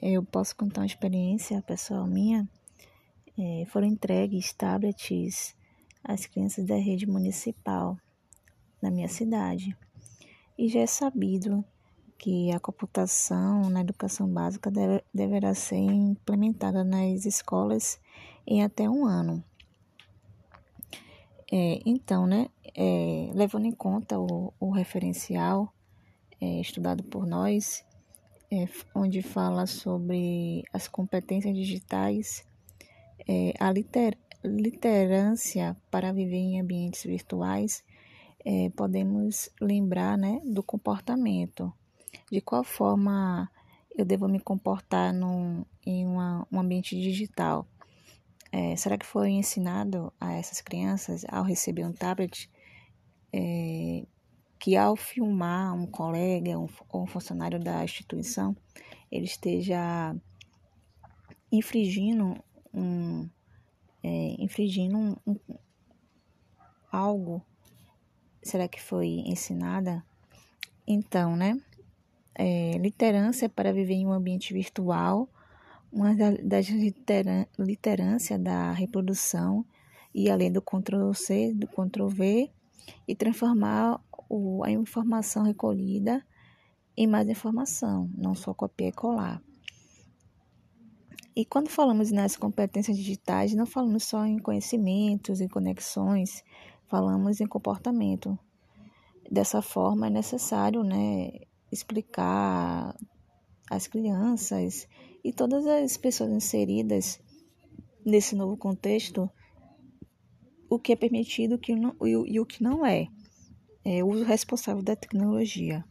eu posso contar uma experiência pessoal minha. É, foram entregues tablets às crianças da rede municipal da minha cidade. E já é sabido que a computação na educação básica deve, deverá ser implementada nas escolas em até um ano. É, então, né, é, levando em conta o, o referencial é, estudado por nós, é, onde fala sobre as competências digitais, é, a liter, literância para viver em ambientes virtuais, é, podemos lembrar né, do comportamento de qual forma eu devo me comportar num, em uma, um ambiente digital. É, será que foi ensinado a essas crianças, ao receber um tablet, é, que ao filmar um colega um, ou um funcionário da instituição, ele esteja infringindo um, é, infringindo um, um, algo? Será que foi ensinada? Então, né? é, literância para viver em um ambiente virtual, uma das literância da reprodução e além do Ctrl-C, do Ctrl-V e transformar o, a informação recolhida em mais informação, não só copiar e colar. E quando falamos nas competências digitais, não falamos só em conhecimentos e conexões, falamos em comportamento. Dessa forma, é necessário né, explicar às crianças e todas as pessoas inseridas nesse novo contexto o que é permitido e, e o que não é. É o uso responsável da tecnologia.